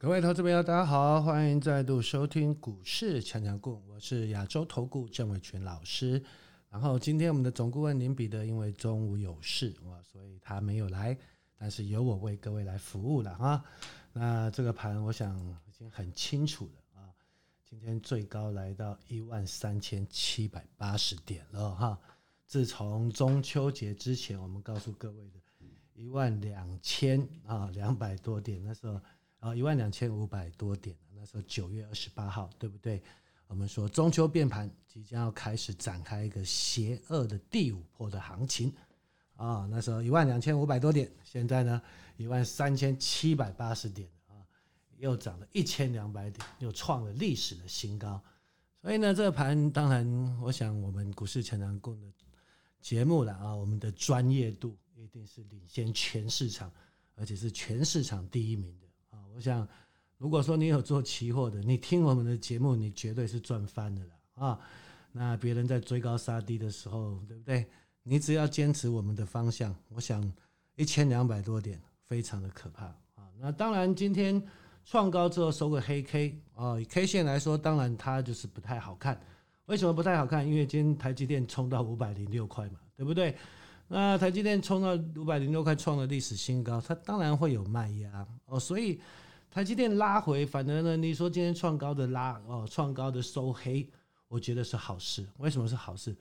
各位投资朋友，大家好，欢迎再度收听股市强强滚，我是亚洲投顾郑伟群老师。然后今天我们的总顾问林彼得因为中午有事哇，所以他没有来，但是由我为各位来服务了啊。那这个盘我想已经很清楚了啊，今天最高来到一万三千七百八十点了哈。自从中秋节之前，我们告诉各位的一万两千啊两百多点，那时候。啊，一万两千五百多点，那时候九月二十八号，对不对？我们说中秋变盘即将要开始展开一个邪恶的第五波的行情啊！那时候一万两千五百多点，现在呢一万三千七百八十点啊，又涨了一千两百点，又创了历史的新高。所以呢，这个盘当然，我想我们股市强强滚的节目了啊，我们的专业度一定是领先全市场，而且是全市场第一名的。我想，如果说你有做期货的，你听我们的节目，你绝对是赚翻的了啊！那别人在追高杀低的时候，对不对？你只要坚持我们的方向，我想一千两百多点非常的可怕啊！那当然，今天创高之后收个黑 K 啊，以 K 线来说，当然它就是不太好看。为什么不太好看？因为今天台积电冲到五百零六块嘛，对不对？那台积电冲到五百零六块，创了历史新高，它当然会有卖压哦，所以。台积电拉回，反而呢，你说今天创高的拉哦，创高的收黑，我觉得是好事。为什么是好事？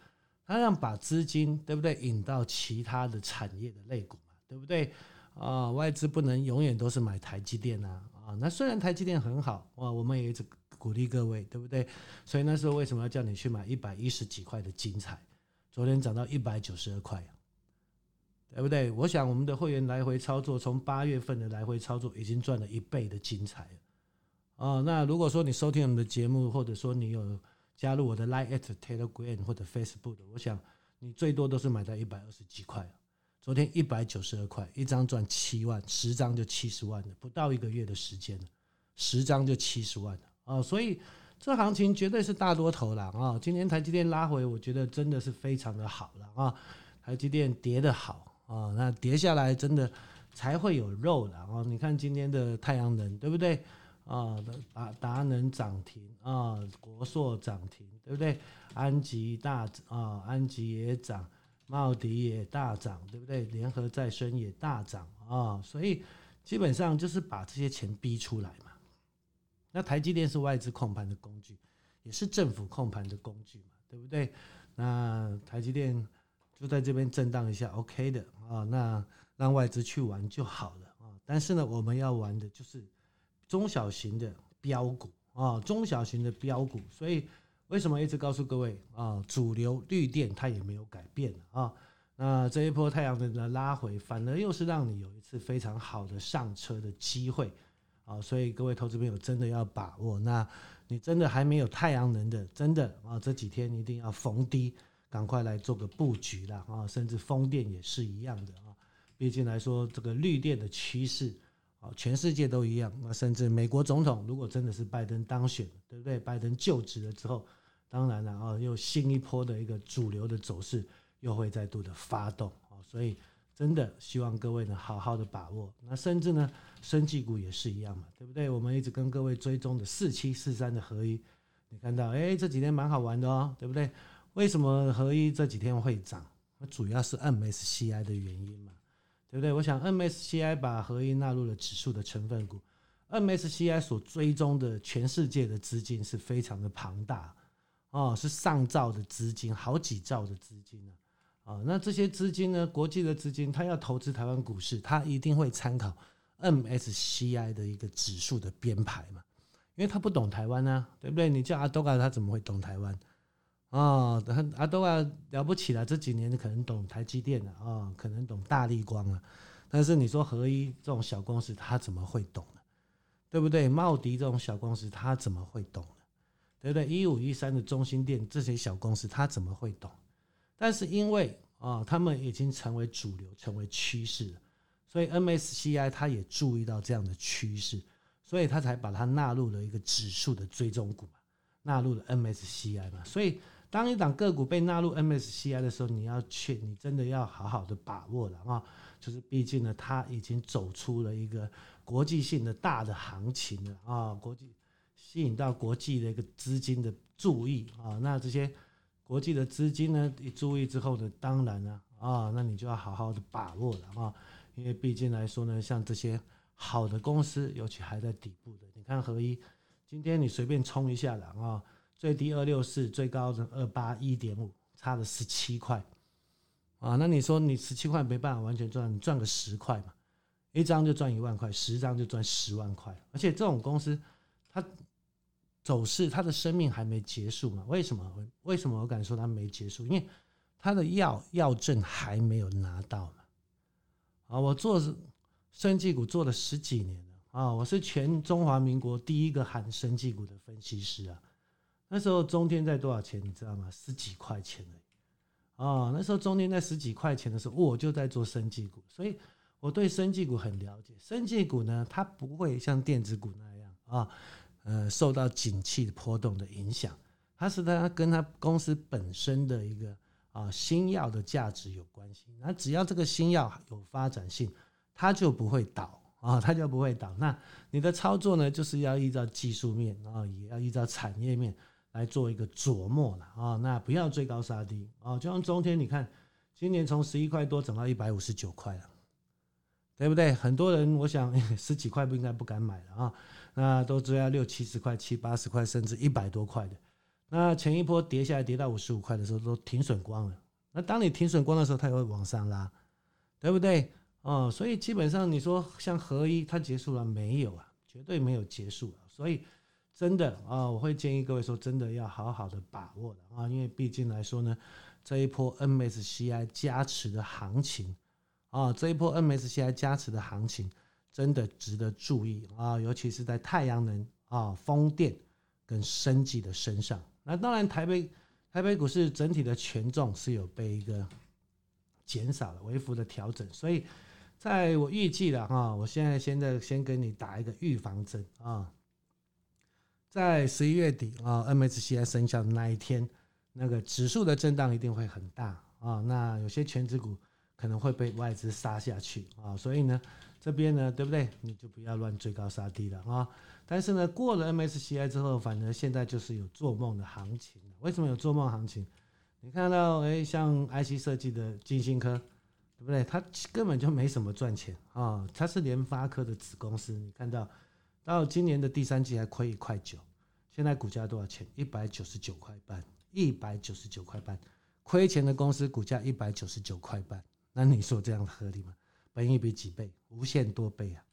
它让把资金对不对引到其他的产业的类股嘛，对不对？啊，外资不能永远都是买台积电啊啊！那虽然台积电很好哇，我们也一直鼓励各位，对不对？所以那时候为什么要叫你去买一百一十几块的精彩？昨天涨到一百九十二块。对不对？我想我们的会员来回操作，从八月份的来回操作，已经赚了一倍的精彩了。哦，那如果说你收听我们的节目，或者说你有加入我的 Line at Telegram 或者 Facebook，我想你最多都是买在一百二十几块。昨天一百九十二块，一张赚七万，十张就七十万了，不到一个月的时间，十张就七十万了。哦，所以这行情绝对是大多头了啊！今天台积电拉回，我觉得真的是非常的好了啊！台积电跌得好。啊，那跌下来真的才会有肉的哦。你看今天的太阳能，对不对？啊，达达能涨停啊，国硕涨停，对不对？安吉大啊，安吉也涨，茂迪也大涨，对不对？联合再生也大涨啊，所以基本上就是把这些钱逼出来嘛。那台积电是外资控盘的工具，也是政府控盘的工具嘛，对不对？那台积电。就在这边震荡一下，OK 的啊，那让外资去玩就好了啊。但是呢，我们要玩的就是中小型的标股啊，中小型的标股。所以为什么一直告诉各位啊，主流绿电它也没有改变啊。那这一波太阳能的拉回，反而又是让你有一次非常好的上车的机会啊。所以各位投资朋友真的要把握。那你真的还没有太阳能的，真的啊，这几天一定要逢低。赶快来做个布局啦啊！甚至风电也是一样的啊。毕竟来说，这个绿电的趋势啊，全世界都一样。那甚至美国总统如果真的是拜登当选，对不对？拜登就职了之后，当然了啊，又新一波的一个主流的走势又会再度的发动啊。所以真的希望各位呢好好的把握。那甚至呢，生技股也是一样嘛，对不对？我们一直跟各位追踪的四七四三的合一，你看到哎，这几天蛮好玩的哦，对不对？为什么合一这几天会涨？主要是 MSCI 的原因嘛，对不对？我想 MSCI 把合一纳入了指数的成分股，MSCI 所追踪的全世界的资金是非常的庞大哦，是上兆的资金，好几兆的资金呢啊。那这些资金呢，国际的资金，他要投资台湾股市，他一定会参考 MSCI 的一个指数的编排嘛，因为他不懂台湾啊，对不对？你叫阿多嘎，他怎么会懂台湾？啊，等阿多啊了不起了，这几年可能懂台积电了啊，可能懂大立光了，但是你说合一这种小公司，他怎么会懂呢？对不对？茂迪这种小公司，他怎么会懂呢？对不对？一五一三的中心店这些小公司，他怎么会懂？但是因为啊，他们已经成为主流，成为趋势了，所以 MSCI 他也注意到这样的趋势，所以他才把它纳入了一个指数的追踪股嘛，纳入了 MSCI 嘛，所以。当一档个股被纳入 MSCI 的时候，你要去，你真的要好好的把握了啊！就是毕竟呢，它已经走出了一个国际性的大的行情了啊，国际吸引到国际的一个资金的注意啊，那这些国际的资金呢一注意之后呢，当然呢啊，那你就要好好的把握了啊，因为毕竟来说呢，像这些好的公司，尤其还在底部的，你看合一，今天你随便冲一下了啊，最低二六四，最高是二八一点五，差了十七块。啊，那你说你十七块没办法完全赚，你赚个十块嘛，一张就赚一万块，十张就赚十万块。而且这种公司，它走势它的生命还没结束嘛？为什么？为什么我敢说它没结束？因为它的药药证还没有拿到嘛。啊，我做生技股做了十几年了啊，我是全中华民国第一个喊生技股的分析师啊。那时候中天在多少钱？你知道吗？十几块钱而已。哦，那时候中天在十几块钱的时候，我就在做生技股，所以我对生技股很了解。生技股呢，它不会像电子股那样啊，呃，受到景气的波动的影响，它是它跟它公司本身的一个啊新药的价值有关系。那只要这个新药有发展性，它就不会倒啊，它就不会倒。那你的操作呢，就是要依照技术面然后，也要依照产业面。来做一个琢磨了啊，那不要追高杀低啊，就像中天，你看今年从十一块多涨到一百五十九块了，对不对？很多人我想 十几块不应该不敢买了啊，那都追要六七十块、七八十块，甚至一百多块的。那前一波跌下来跌到五十五块的时候，都停损光了。那当你停损光的时候，它也会往上拉，对不对？哦，所以基本上你说像合一，它结束了没有啊？绝对没有结束，所以。真的啊，我会建议各位说，真的要好好的把握的啊，因为毕竟来说呢，这一波 MSCI 加持的行情啊，这一波 MSCI 加持的行情真的值得注意啊，尤其是在太阳能啊、风电跟生技的身上。那当然，台北台北股市整体的权重是有被一个减少了、微幅的调整，所以在我预计的哈，我现在现在先跟你打一个预防针啊。在十一月底啊，MSCI 生效的那一天，那个指数的震荡一定会很大啊。那有些全指股可能会被外资杀下去啊，所以呢，这边呢，对不对？你就不要乱追高杀低了啊。但是呢，过了 MSCI 之后，反正现在就是有做梦的行情。为什么有做梦行情？你看到哎，像 IC 设计的晶心科，对不对？它根本就没什么赚钱啊，它是联发科的子公司。你看到到今年的第三季还亏一块九。现在股价多少钱？一百九十九块半，一百九十九块半，亏钱的公司股价一百九十九块半，那你说这样合理吗？本益比几倍？无限多倍啊！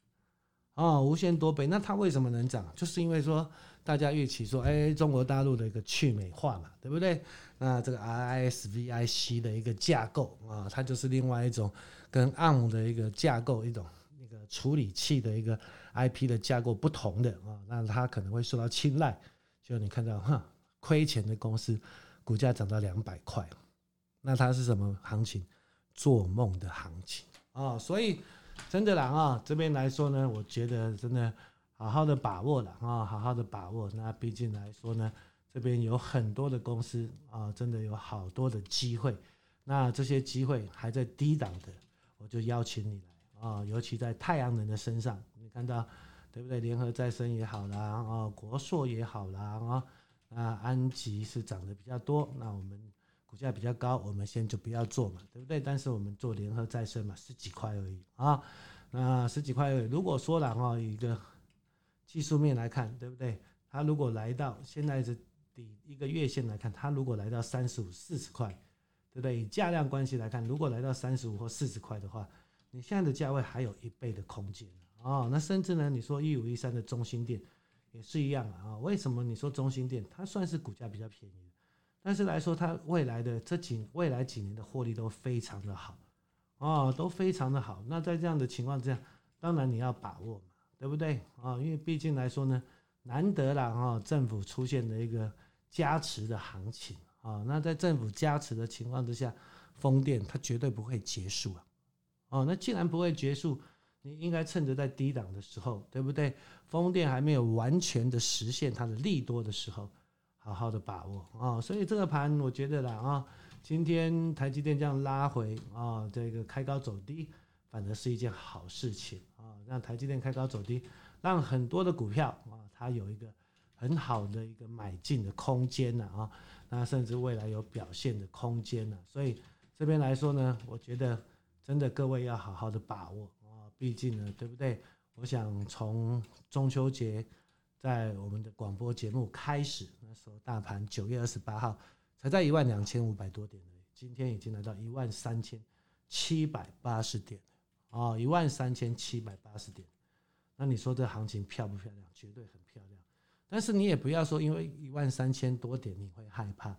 哦，无限多倍，那它为什么能涨？就是因为说大家预期说，哎，中国大陆的一个去美化嘛，对不对？那这个 RISVIC 的一个架构啊，它就是另外一种跟 ARM 的一个架构一种那个处理器的一个 IP 的架构不同的啊，那它可能会受到青睐。就你看到哈，亏钱的公司股价涨到两百块，那它是什么行情？做梦的行情啊！所以真的啦啊，这边来说呢，我觉得真的好好的把握了啊，好好的把握。那毕竟来说呢，这边有很多的公司啊，真的有好多的机会。那这些机会还在低档的，我就邀请你来啊，尤其在太阳能的身上，你看到。对不对？联合再生也好啦，啊，国硕也好啦，啊，那安吉是涨得比较多，那我们股价比较高，我们先就不要做嘛，对不对？但是我们做联合再生嘛，十几块而已啊，那十几块而已。如果说了哈，一个技术面来看，对不对？它如果来到现在是底一个月线来看，它如果来到三十五、四十块，对不对？以价量关系来看，如果来到三十五或四十块的话，你现在的价位还有一倍的空间。哦，那甚至呢？你说一五一三的中心店也是一样啊。为什么你说中心店它算是股价比较便宜，但是来说它未来的这几未来几年的获利都非常的好，哦，都非常的好。那在这样的情况之下，当然你要把握嘛，对不对？啊，因为毕竟来说呢，难得了啊，政府出现的一个加持的行情啊。那在政府加持的情况之下，风电它绝对不会结束啊。哦，那既然不会结束。你应该趁着在低档的时候，对不对？风电还没有完全的实现它的利多的时候，好好的把握啊！所以这个盘我觉得啦啊，今天台积电这样拉回啊，这个开高走低，反而是一件好事情啊，让台积电开高走低，让很多的股票啊，它有一个很好的一个买进的空间呢啊，那甚至未来有表现的空间呢，所以这边来说呢，我觉得真的各位要好好的把握，毕竟呢，对不对？我想从中秋节在我们的广播节目开始，那时候大盘九月二十八号才在一万两千五百多点，今天已经来到一万三千七百八十点。哦，一万三千七百八十点，那你说这行情漂不漂亮？绝对很漂亮。但是你也不要说，因为一万三千多点你会害怕，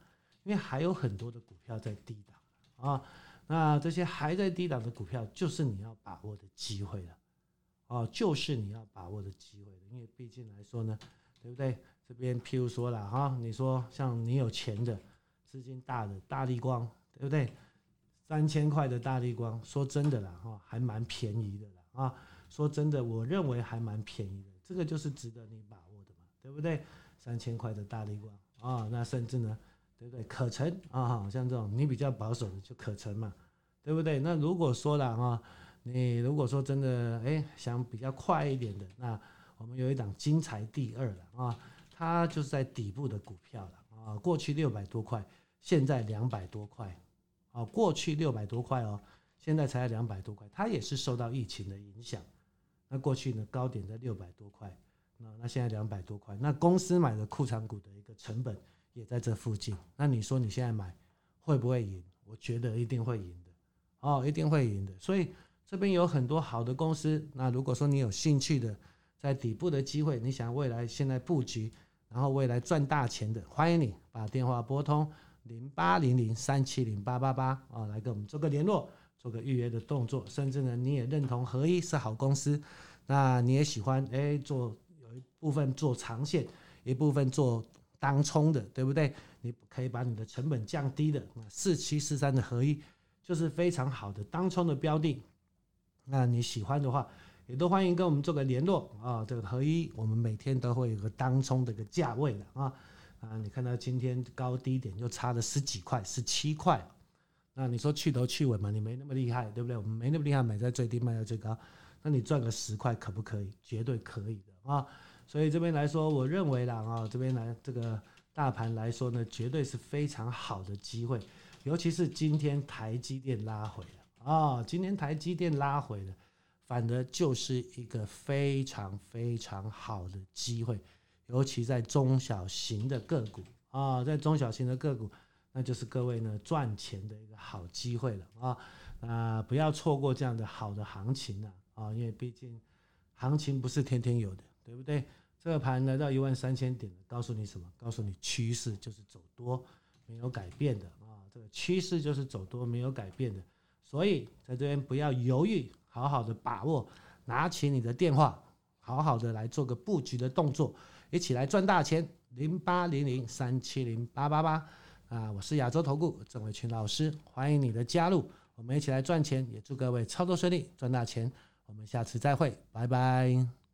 因为还有很多的股票在低档啊。那这些还在低档的股票，就是你要把握的机会了。哦，就是你要把握的机会了。因为毕竟来说呢，对不对？这边譬如说了哈，你说像你有钱的、资金大的大力光，对不对？三千块的大力光，说真的啦，哈，还蛮便宜的啦，啊，说真的，我认为还蛮便宜的，这个就是值得你把握的嘛，对不对？三千块的大力光啊，那甚至呢，对不对？可成啊，像这种你比较保守的就可成嘛，对不对？那如果说了啊，你如果说真的哎想比较快一点的，那我们有一档精材第二了啊，它就是在底部的股票了啊，过去六百多块，现在两百多块。哦，过去六百多块哦，现在才两百多块，它也是受到疫情的影响。那过去呢，高点在六百多块，那那现在两百多块，那公司买的库藏股的一个成本也在这附近。那你说你现在买会不会赢？我觉得一定会赢的，哦，一定会赢的。所以这边有很多好的公司，那如果说你有兴趣的，在底部的机会，你想未来现在布局，然后未来赚大钱的，欢迎你把电话拨通。零八零零三七零八八八啊，来跟我们做个联络，做个预约的动作，甚至呢，你也认同合一是好公司，那你也喜欢哎做有一部分做长线，一部分做当冲的，对不对？你可以把你的成本降低的，四七四三的合一就是非常好的当冲的标的，那你喜欢的话，也都欢迎跟我们做个联络啊，这个合一我们每天都会有个当冲的一个价位的啊。啊，你看到今天高低点就差了十几块，十七块。那你说去头去尾嘛，你没那么厉害，对不对？我们没那么厉害，买在最低，卖在最高。那你赚个十块可不可以？绝对可以的啊！所以这边来说，我认为啦啊，这边来这个大盘来说呢，绝对是非常好的机会。尤其是今天台积电拉回了啊，今天台积电拉回了，反而就是一个非常非常好的机会。尤其在中小型的个股啊，在中小型的个股，那就是各位呢赚钱的一个好机会了啊！啊，不要错过这样的好的行情了啊！因为毕竟行情不是天天有的，对不对？这个盘来到一万三千点，告诉你什么？告诉你趋势就是走多，没有改变的啊！这个趋势就是走多，没有改变的。所以在这边不要犹豫，好好的把握，拿起你的电话，好好的来做个布局的动作。一起来赚大钱，零八零零三七零八八八啊！我是亚洲投顾郑伟群老师，欢迎你的加入，我们一起来赚钱，也祝各位操作顺利，赚大钱。我们下次再会，拜拜。